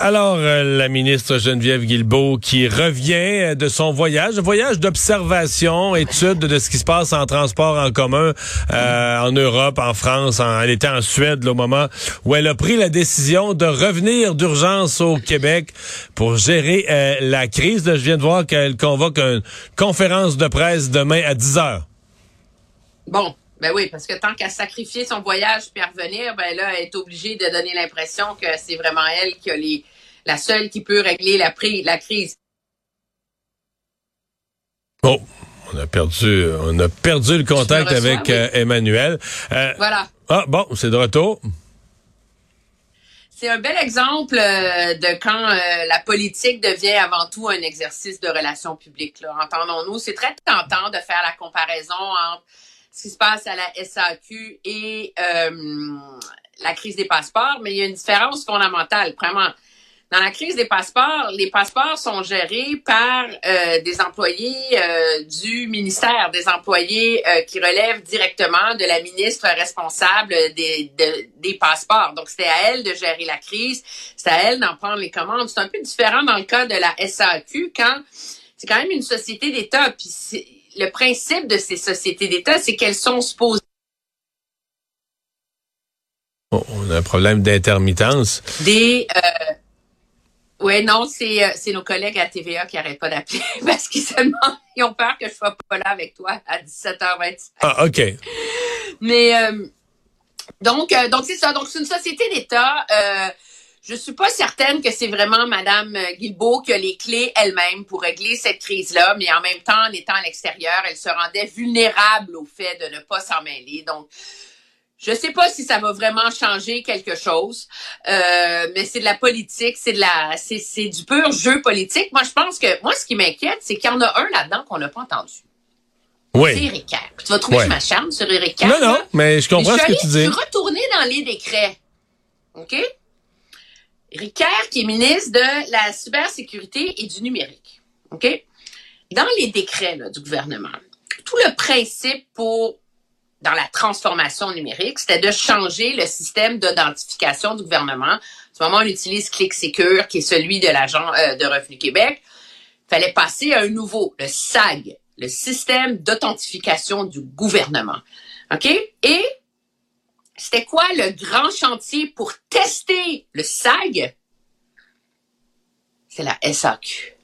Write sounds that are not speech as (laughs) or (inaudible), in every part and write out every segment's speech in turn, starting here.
Alors, euh, la ministre Geneviève Guilbeault qui revient de son voyage, un voyage d'observation, étude de ce qui se passe en transport en commun euh, en Europe, en France. En, elle était en Suède là, au moment où elle a pris la décision de revenir d'urgence au Québec pour gérer euh, la crise. je viens de voir qu'elle convoque une conférence de presse demain à 10 heures. Bon, ben oui, parce que tant qu'à sacrifier son voyage puis à revenir, ben là, elle est obligée de donner l'impression que c'est vraiment elle qui a les, la seule qui peut régler la, la crise. Oh, on a perdu, on a perdu le contact avec euh, Emmanuel. Euh, voilà. Ah bon, c'est de retour. C'est un bel exemple euh, de quand la politique devient avant tout un exercice de relations publiques. Entendons-nous, c'est très tentant de faire la comparaison entre ce qui se passe à la SAQ et la crise des passeports, mais il y a une différence fondamentale. Vraiment, dans la crise des passeports, les passeports sont gérés par euh, des employés euh, du ministère, des employés euh, qui relèvent directement de la ministre responsable des, des passeports. Donc, c'était à elle de gérer la crise, c'est à elle d'en prendre les commandes. C'est un peu différent dans le cas de la SAQ quand c'est quand même une société d'État. Puis le principe de ces sociétés d'État, c'est qu'elles sont supposées on a un problème d'intermittence. Des oui, non, c'est euh, c'est nos collègues à TVA qui n'arrêtent pas d'appeler (laughs) parce qu'ils se demandent, ils ont peur que je sois pas là avec toi à 17h25. Ah, OK. Mais euh, donc euh, donc c'est ça. Donc c'est une société d'État. Euh, je suis pas certaine que c'est vraiment Madame Guilbeault qui a les clés elle-même pour régler cette crise-là, mais en même temps, en étant à l'extérieur, elle se rendait vulnérable au fait de ne pas s'en mêler. Donc, je sais pas si ça va vraiment changer quelque chose, euh, mais c'est de la politique, c'est de la, c'est, c'est du pur jeu politique. Moi, je pense que moi, ce qui m'inquiète, c'est qu'il y en a un là-dedans qu'on n'a pas entendu. Oui. C'est Kerr. Tu vas trouver que je m'acharne sur Kerr. Non, non, mais je comprends ce que tu dis. Je suis retourner dans les décrets. OK? Eric Kerr, qui est ministre de la cybersécurité et du numérique. OK? Dans les décrets là, du gouvernement, tout le principe pour dans la transformation numérique, c'était de changer le système d'identification du gouvernement. En ce moment, on utilise ClickSecure, qui est celui de l'agent euh, de Revenu Québec. Il fallait passer à un nouveau, le SAG, le système d'authentification du gouvernement. OK? Et c'était quoi le grand chantier pour tester le SAG? C'est la SAQ.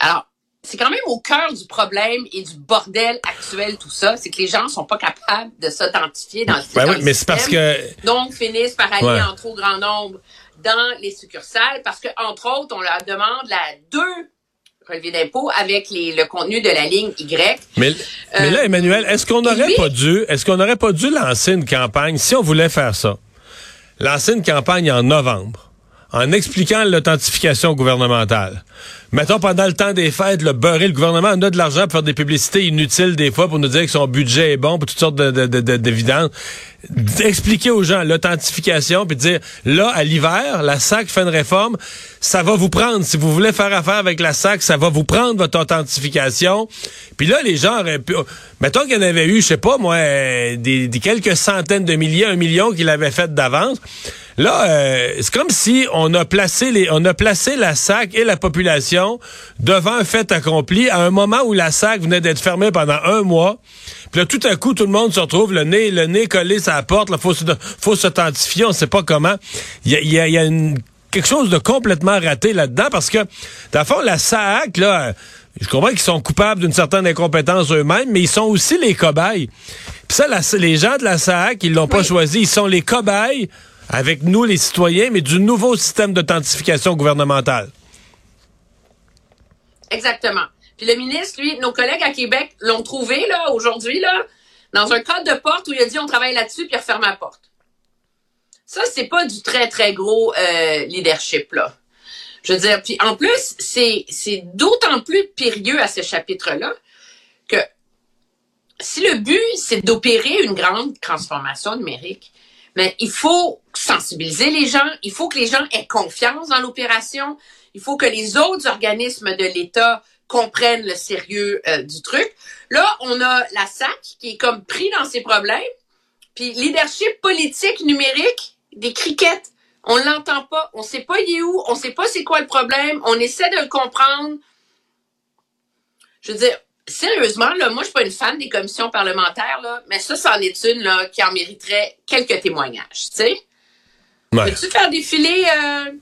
Alors, c'est quand même au cœur du problème et du bordel actuel, tout ça. C'est que les gens sont pas capables de s'authentifier dans le, ben oui, mais c'est parce que donc finissent par aller en trop grand nombre dans les succursales parce que entre autres, on leur demande la deux relevés d'impôts avec les, le contenu de la ligne Y. Mais, mais là, Emmanuel, est-ce qu'on n'aurait pas dû, est-ce qu'on n'aurait pas dû lancer une campagne si on voulait faire ça? Lancer une campagne en novembre en expliquant l'authentification gouvernementale? Mettons, pendant le temps des fêtes, le beurrer le gouvernement, on a de l'argent pour faire des publicités inutiles des fois pour nous dire que son budget est bon pour toutes sortes de, de, Expliquer aux gens l'authentification puis dire, là, à l'hiver, la SAC fait une réforme, ça va vous prendre. Si vous voulez faire affaire avec la SAC, ça va vous prendre votre authentification. Puis là, les gens auraient pu... Mettons qu'il y en avait eu, je sais pas, moi, des, des quelques centaines de milliers, un million qu'il avait fait d'avance. Là, euh, c'est comme si on a placé les, on a placé la SAC et la population devant un fait accompli à un moment où la SAC venait d'être fermée pendant un mois. Puis là, tout à coup, tout le monde se retrouve le nez, le nez collé sur la porte. Il faut, faut s'authentifier, on sait pas comment. Il y a, y a, y a une, quelque chose de complètement raté là-dedans parce que, dans le fond, la SAC, là, je comprends qu'ils sont coupables d'une certaine incompétence eux-mêmes, mais ils sont aussi les cobayes. Puis ça, les gens de la SAC, ils l'ont pas choisi. Ils sont les cobayes avec nous, les citoyens, mais du nouveau système d'authentification gouvernementale. Exactement. Puis le ministre, lui, nos collègues à Québec l'ont trouvé, là, aujourd'hui, là, dans un cadre de porte où il a dit on travaille là-dessus, puis il referme la porte. Ça, c'est pas du très, très gros euh, leadership, là. Je veux dire, puis en plus, c'est, c'est d'autant plus périlleux à ce chapitre-là que si le but, c'est d'opérer une grande transformation numérique, Mais il faut sensibiliser les gens, il faut que les gens aient confiance dans l'opération, il faut que les autres organismes de l'État comprennent le sérieux euh, du truc. Là, on a la SAC qui est comme pris dans ses problèmes, puis leadership politique numérique des criquettes. On l'entend pas, on sait pas il est où, on sait pas c'est quoi le problème, on essaie de le comprendre. Je veux dire, sérieusement, là, moi, je suis pas une fan des commissions parlementaires, là, mais ça, c'en est une là, qui en mériterait quelques témoignages, tu sais. Ouais. Peux-tu faire défiler euh,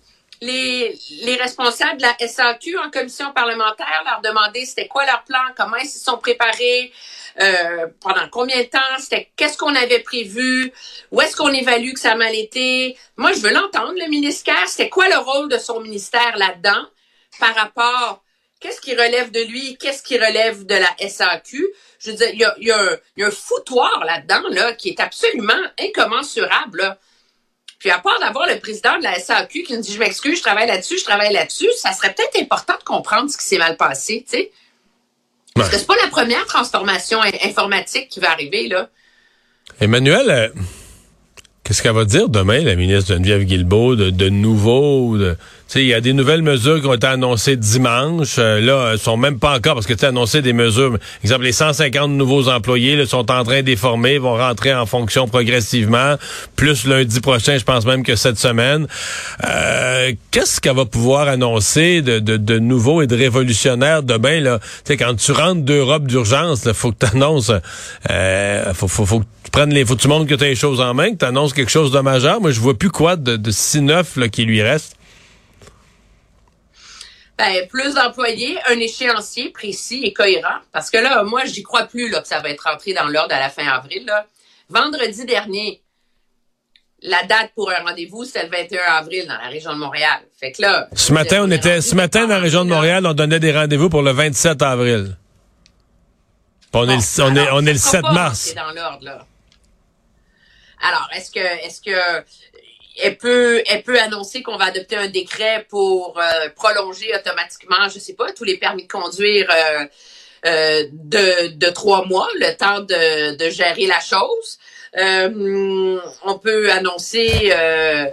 les, les responsables de la SAQ en commission parlementaire, leur demander c'était quoi leur plan, comment ils se sont préparés, euh, pendant combien de temps, c'était qu'est-ce qu'on avait prévu, où est-ce qu'on évalue que ça a mal été. Moi, je veux l'entendre, le ministère, c'était quoi le rôle de son ministère là-dedans par rapport qu'est-ce qui relève de lui, qu'est-ce qui relève de la SAQ. Je veux dire, il y a, un, foutoir là-dedans là, qui est absolument incommensurable. Puis à part d'avoir le président de la SAQ qui nous dit je m'excuse, je travaille là-dessus, je travaille là-dessus, ça serait peut-être important de comprendre ce qui s'est mal passé, tu sais. Parce que c'est pas la première transformation in- informatique qui va arriver là. Emmanuel, euh, qu'est-ce qu'elle va dire demain, la ministre Geneviève Guilbeault, de, de nouveau? de- il y a des nouvelles mesures qui ont été annoncées dimanche. Euh, là, elles sont même pas encore, parce que tu as annoncé des mesures. Exemple, les 150 nouveaux employés là, sont en train d'être vont rentrer en fonction progressivement. Plus lundi prochain, je pense même que cette semaine. Euh, Qu'est-ce qu'elle va pouvoir annoncer de, de, de nouveau et de révolutionnaire demain? Là? Tu sais, quand tu rentres d'Europe d'urgence, il faut que tu annonces... Euh, faut, faut, faut que tu prennes les... Faut que tu montres que tu as les choses en main, que tu annonces quelque chose de majeur. Moi, je vois plus quoi de, de si neuf là, qui lui reste. Ben, plus d'employés, un échéancier précis et cohérent. Parce que là, moi, j'y crois plus là, que ça va être rentré dans l'ordre à la fin avril. Là. Vendredi dernier, la date pour un rendez-vous, c'était le 21 avril dans la région de Montréal. Fait que là. Ce matin, on était, ce matin, dans la région de. Montréal, on donnait des rendez-vous pour le 27 avril. On, est, le- on, est, on est le ça 7 sera pas mars. dans l'ordre, là. Alors, est-ce que, est-ce que elle peut, elle peut annoncer qu'on va adopter un décret pour euh, prolonger automatiquement, je sais pas, tous les permis de conduire euh, euh, de, de trois mois, le temps de, de gérer la chose. Euh, on peut annoncer, euh,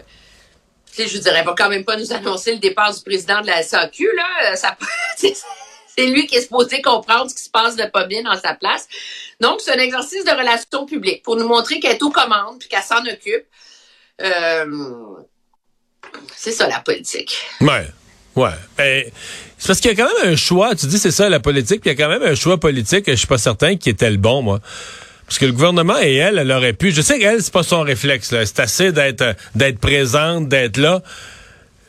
je dirais, va quand même pas nous annoncer le départ du président de la SAQ, là. Ça, (laughs) c'est lui qui est supposé comprendre ce qui se passe de pas bien dans sa place. Donc, c'est un exercice de relations publiques pour nous montrer qu'elle est aux commandes puis qu'elle s'en occupe. Euh, c'est ça la politique. Ouais. Ouais. Ben, c'est parce qu'il y a quand même un choix. Tu dis c'est ça la politique, puis il y a quand même un choix politique, je suis pas certain qui était le bon, moi. Parce que le gouvernement et elle, elle aurait pu. Je sais qu'elle, c'est pas son réflexe. là. C'est assez d'être d'être présente, d'être là.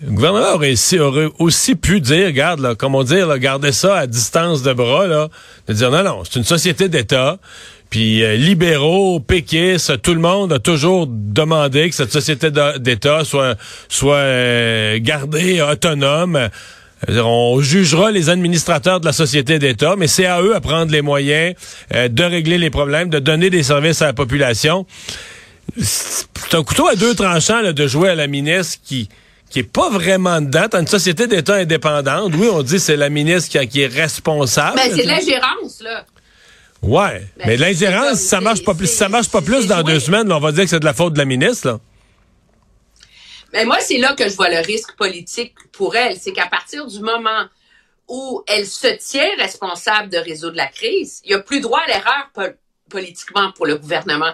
Le gouvernement aurait aussi, aurait aussi pu dire, regarde, là, comme on dit, là, garder ça à distance de bras, là, de dire non, non, c'est une société d'État. Puis euh, libéraux, péquistes, tout le monde a toujours demandé que cette société d'État soit soit euh, gardée autonome. C'est-à-dire, On jugera les administrateurs de la société d'État, mais c'est à eux à prendre les moyens euh, de régler les problèmes, de donner des services à la population. C'est un couteau à deux tranchants là, de jouer à la ministre qui qui est pas vraiment dedans. T'as une société d'État indépendante. Oui, on dit c'est la ministre qui, est responsable. Ben, c'est de l'ingérence, là. Ouais, Ben, mais l'ingérence, ça marche pas plus, ça marche pas plus dans joué. deux semaines, là, on va dire que c'est de la faute de la ministre. Là. Mais moi, c'est là que je vois le risque politique pour elle. C'est qu'à partir du moment où elle se tient responsable de résoudre la crise, il n'y a plus droit à l'erreur po- politiquement pour le gouvernement.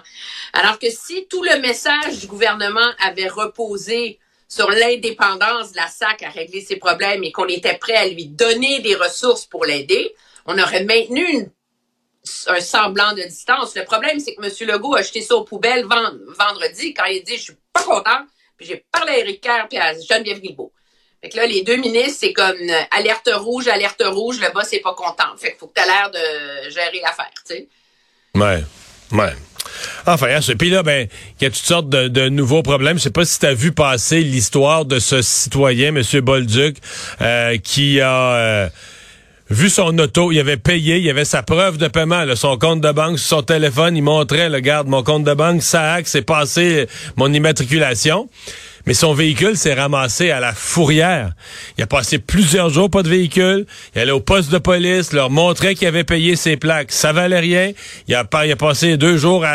Alors que si tout le message du gouvernement avait reposé sur l'indépendance de la SAC à régler ses problèmes et qu'on était prêt à lui donner des ressources pour l'aider, on aurait maintenu une- un semblant de distance. Le problème, c'est que M. Legault a jeté ça aux poubelles ven- vendredi quand il dit « je suis pas content », puis j'ai parlé à Éric Kerr puis à Geneviève Guilbeault. Fait que là, les deux ministres, c'est comme euh, alerte rouge, alerte rouge, le boss est pas content. Fait qu'il faut que tu l'air de gérer l'affaire, tu sais. Ouais, ouais. Enfin, hein, ce- puis là, ben, il y a toutes sortes de, de nouveaux problèmes. Je sais pas si tu as vu passer l'histoire de ce citoyen, M. Bolduc, euh, qui a euh, vu son auto, il avait payé, il avait sa preuve de paiement, là, son compte de banque son téléphone, il montrait, le garde, mon compte de banque, ça hack, c'est passé mon immatriculation. mais son véhicule s'est ramassé à la fourrière. Il a passé plusieurs jours pas de véhicule. Il allait au poste de police, leur montrait qu'il avait payé ses plaques. Ça valait rien. Il a, il a passé deux jours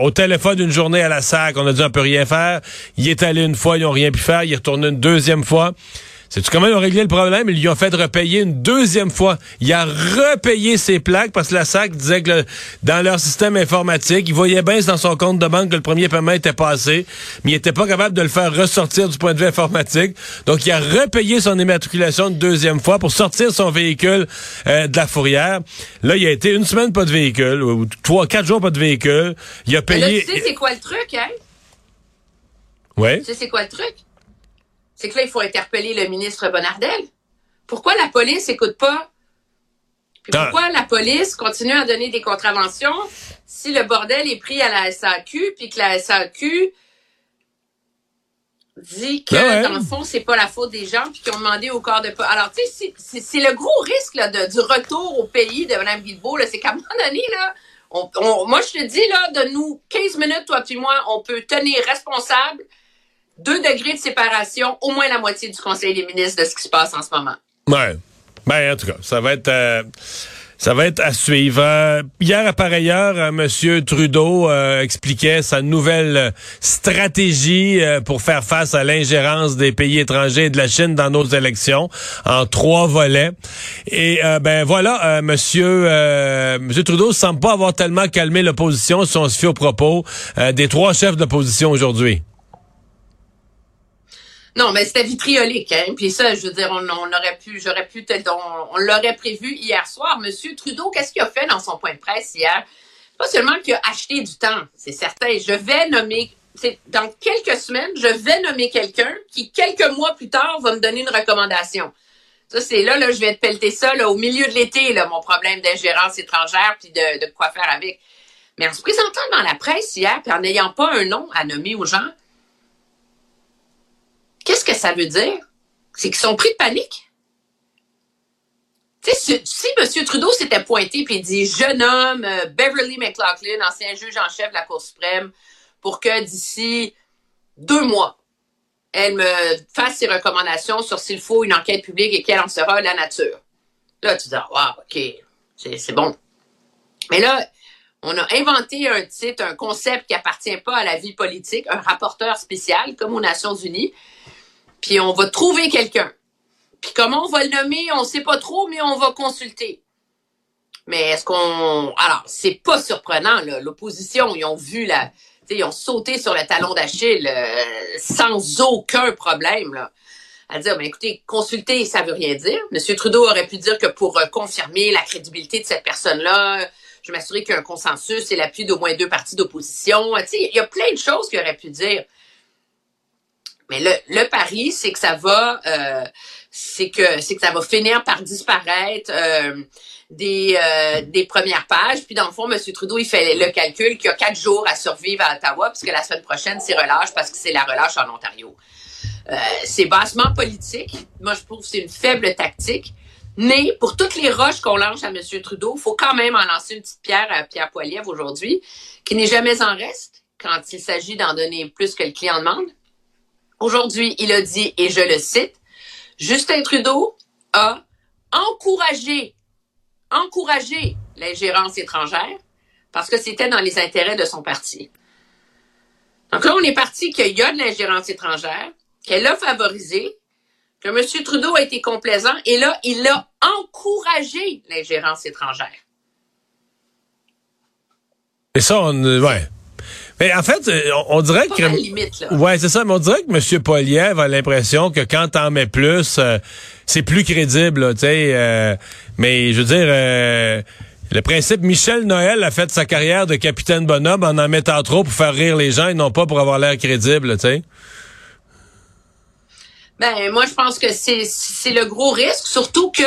au téléphone une journée à la SAC. On a dit on peut rien faire. Il est allé une fois, ils n'ont rien pu faire. Il est retourné une deuxième fois. C'est-tu comment ils ont réglé le problème? Ils lui ont fait repayer une deuxième fois. Il a repayé ses plaques parce que la SAC disait que dans leur système informatique, il voyait bien dans son compte de banque que le premier paiement était passé, mais il était pas capable de le faire ressortir du point de vue informatique. Donc, il a repayé son immatriculation une deuxième fois pour sortir son véhicule euh, de la fourrière. Là, il a été une semaine pas de véhicule, ou trois, quatre jours pas de véhicule. Il a payé... Là, tu sais c'est quoi le truc, hein? Oui. Tu sais c'est quoi le truc? C'est que là, il faut interpeller le ministre Bonardel. Pourquoi la police écoute pas? Puis pourquoi la police continue à donner des contraventions si le bordel est pris à la SAQ, puis que la SAQ dit que, ah dans le fond, c'est pas la faute des gens, puis qu'ils ont demandé au corps de... Alors, tu sais, c'est le gros risque là, de, du retour au pays de Mme Guilbeault. C'est qu'à un moment donné, là, moi, je te dis, là, de nous 15 minutes, toi puis moi, on peut tenir responsable deux degrés de séparation, au moins la moitié du Conseil des ministres de ce qui se passe en ce moment. Ouais. Ben, en tout cas, ça va être... Euh, ça va être à suivre. Euh, hier, par ailleurs, euh, M. Trudeau expliquait sa nouvelle stratégie pour faire face à l'ingérence des pays étrangers et de la Chine dans nos élections en trois volets. Et ben voilà, Monsieur Monsieur Trudeau semble pas avoir tellement calmé l'opposition si on se fie aux propos des trois chefs d'opposition aujourd'hui. Non, mais c'était vitriolique, hein. Puis ça, je veux dire, on, aurait pu, j'aurais pu, on, on l'aurait prévu hier soir. Monsieur Trudeau, qu'est-ce qu'il a fait dans son point de presse hier? Pas seulement qu'il a acheté du temps, c'est certain. Je vais nommer, dans quelques semaines, je vais nommer quelqu'un qui, quelques mois plus tard, va me donner une recommandation. Ça, c'est là, là, je vais te pelleter ça, au milieu de l'été, là, mon problème d'ingérence étrangère, puis de, de quoi faire avec. Mais en se présentant dans la presse hier, puis en n'ayant pas un nom à nommer aux gens, Qu'est-ce que ça veut dire? C'est qu'ils sont pris de panique? Si, si M. Trudeau s'était pointé et dit Je nomme euh, Beverly McLaughlin, ancien juge en chef de la Cour suprême, pour que d'ici deux mois, elle me fasse ses recommandations sur s'il faut une enquête publique et quelle en sera la nature. Là, tu dis Ah, OK, c'est bon. Mais là, on a inventé un titre, un concept qui appartient pas à la vie politique, un rapporteur spécial, comme aux Nations Unies, puis on va trouver quelqu'un. Puis comment on va le nommer, on sait pas trop, mais on va consulter. Mais est-ce qu'on... Alors, c'est pas surprenant. L'opposition, ils ont vu la... ils ont sauté sur le talon d'Achille euh, sans aucun problème, là. À dire, ben écoutez, consulter, ça veut rien dire. Monsieur Trudeau aurait pu dire que pour euh, confirmer la crédibilité de cette personne-là, je m'assurer qu'il y a un consensus et l'appui d'au moins deux partis d'opposition. Il y a plein de choses qu'il aurait pu dire. Mais le, le pari, c'est que ça va, euh, c'est que c'est que ça va finir par disparaître euh, des euh, des premières pages. Puis dans le fond, M. Trudeau, il fait le calcul qu'il y a quatre jours à survivre à Ottawa, puisque la semaine prochaine, c'est relâche parce que c'est la relâche en Ontario. c'est bassement politique. Moi, je trouve que c'est une faible tactique. Mais pour toutes les roches qu'on lance à M. Trudeau, il faut quand même en lancer une petite pierre à Pierre Poilievre aujourd'hui, qui n'est jamais en reste quand il s'agit d'en donner plus que le client demande. Aujourd'hui, il a dit, et je le cite, Justin Trudeau a encouragé, encouragé l'ingérence étrangère parce que c'était dans les intérêts de son parti. Donc là, on est parti qu'il y a de l'ingérence étrangère, qu'elle a favorisé, que M. Trudeau a été complaisant, et là, il a encouragé l'ingérence étrangère. Et ça, on, ouais. Mais en fait, euh, on, dirait que. Limite, là. Ouais, c'est ça. Mais on dirait que M. Poliev a l'impression que quand t'en mets plus, euh, c'est plus crédible, tu sais. Euh, mais je veux dire. le principe, Michel Noël a fait sa carrière de capitaine bonhomme en en mettant trop pour faire rire les gens et non pas pour avoir l'air crédible, tu sais. Ben, moi, je pense que c'est le gros risque, surtout que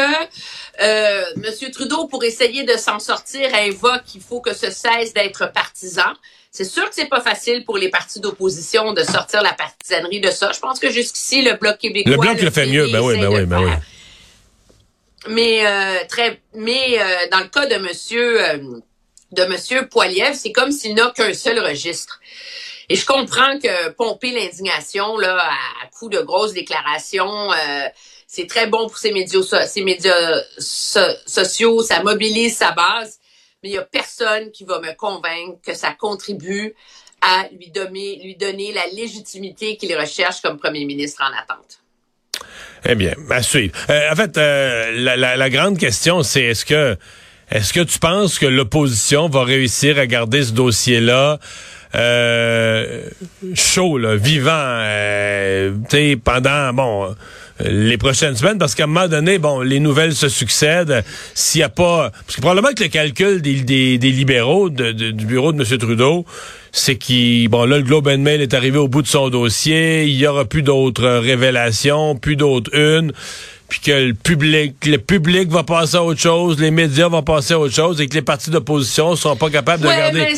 euh, M. Trudeau, pour essayer de s'en sortir, invoque qu'il faut que ce cesse d'être partisan. C'est sûr que c'est pas facile pour les partis d'opposition de sortir la partisanerie de ça. Je pense que jusqu'ici, le Bloc québécois... Le Bloc le, fait mieux, ben oui, ben oui, ben oui. Mais, euh, très, mais euh, dans le cas de Monsieur, euh, de Monsieur Poiliev, c'est comme s'il n'a qu'un seul registre. Et je comprends que pomper l'indignation là à, coup de grosses déclarations, euh, c'est très bon pour ces médias, ces médias sociaux, ça mobilise sa base, mais il y a personne qui va me convaincre que ça contribue à lui donner, lui donner la légitimité qu'il recherche comme premier ministre en attente. Eh bien, à suivre. Euh, en fait, euh, la, grande question, c'est est-ce que est-ce que tu penses que l'opposition va réussir à garder ce dossier-là euh, chaud, là, vivant, euh, pendant bon les prochaines semaines, parce qu'à un moment donné, bon, les nouvelles se succèdent. S'il n'y a pas, parce que probablement que le calcul des, des, des libéraux du bureau de M. Trudeau, c'est qu'il, bon, là, le Globe and Mail est arrivé au bout de son dossier. Il y aura plus d'autres révélations, plus d'autres unes puis que le public, le public va passer à autre chose, les médias vont passer à autre chose et que les partis d'opposition ne seront pas capables de regarder.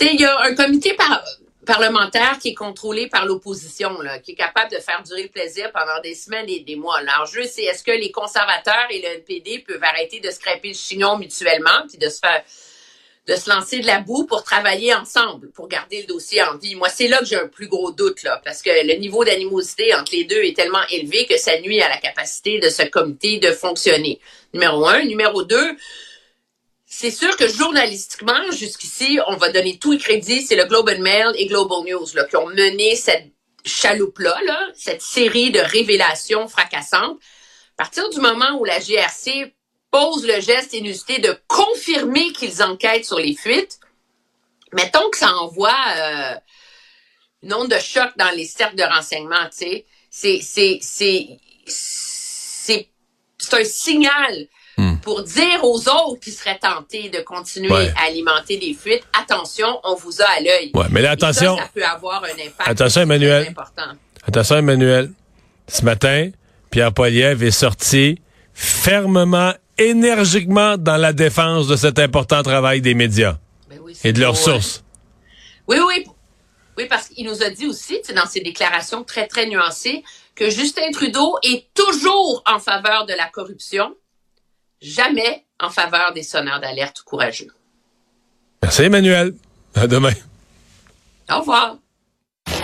Il y a un comité parlementaire qui est contrôlé par l'opposition, qui est capable de faire durer le plaisir pendant des semaines et des mois. L'enjeu, c'est est-ce que les conservateurs et le NPD peuvent arrêter de scraper le chignon mutuellement puis de se faire de se lancer de la boue pour travailler ensemble, pour garder le dossier en vie? Moi, c'est là que j'ai un plus gros doute, là, parce que le niveau d'animosité entre les deux est tellement élevé que ça nuit à la capacité de ce comité de fonctionner. Numéro un. Numéro deux, c'est sûr que journalistiquement, jusqu'ici, on va donner tout le crédit, c'est le Global Mail et Global News là, qui ont mené cette chaloupe-là, là, cette série de révélations fracassantes. À partir du moment où la GRC pose le geste inusité de confirmer qu'ils enquêtent sur les fuites, mettons que ça envoie euh, une onde de choc dans les cercles de renseignement, tu sais. C'est, c'est, c'est, c'est, un signal. Pour dire aux autres qui seraient tentés de continuer à alimenter des fuites, attention, on vous a à l'œil. Ouais, mais là, attention. Ça, peut avoir un impact attention, Emmanuel. important. Attention, Emmanuel. Ce matin, Pierre Poilievre est sorti fermement énergiquement dans la défense de cet important travail des médias ben et de leurs sources. Oui, oui. Oui, parce qu'il nous a dit aussi, dans ses déclarations très, très nuancées, que Justin Trudeau est toujours en faveur de la corruption, jamais en faveur des sonneurs d'alerte courageux. Merci, Emmanuel. À demain. Au revoir.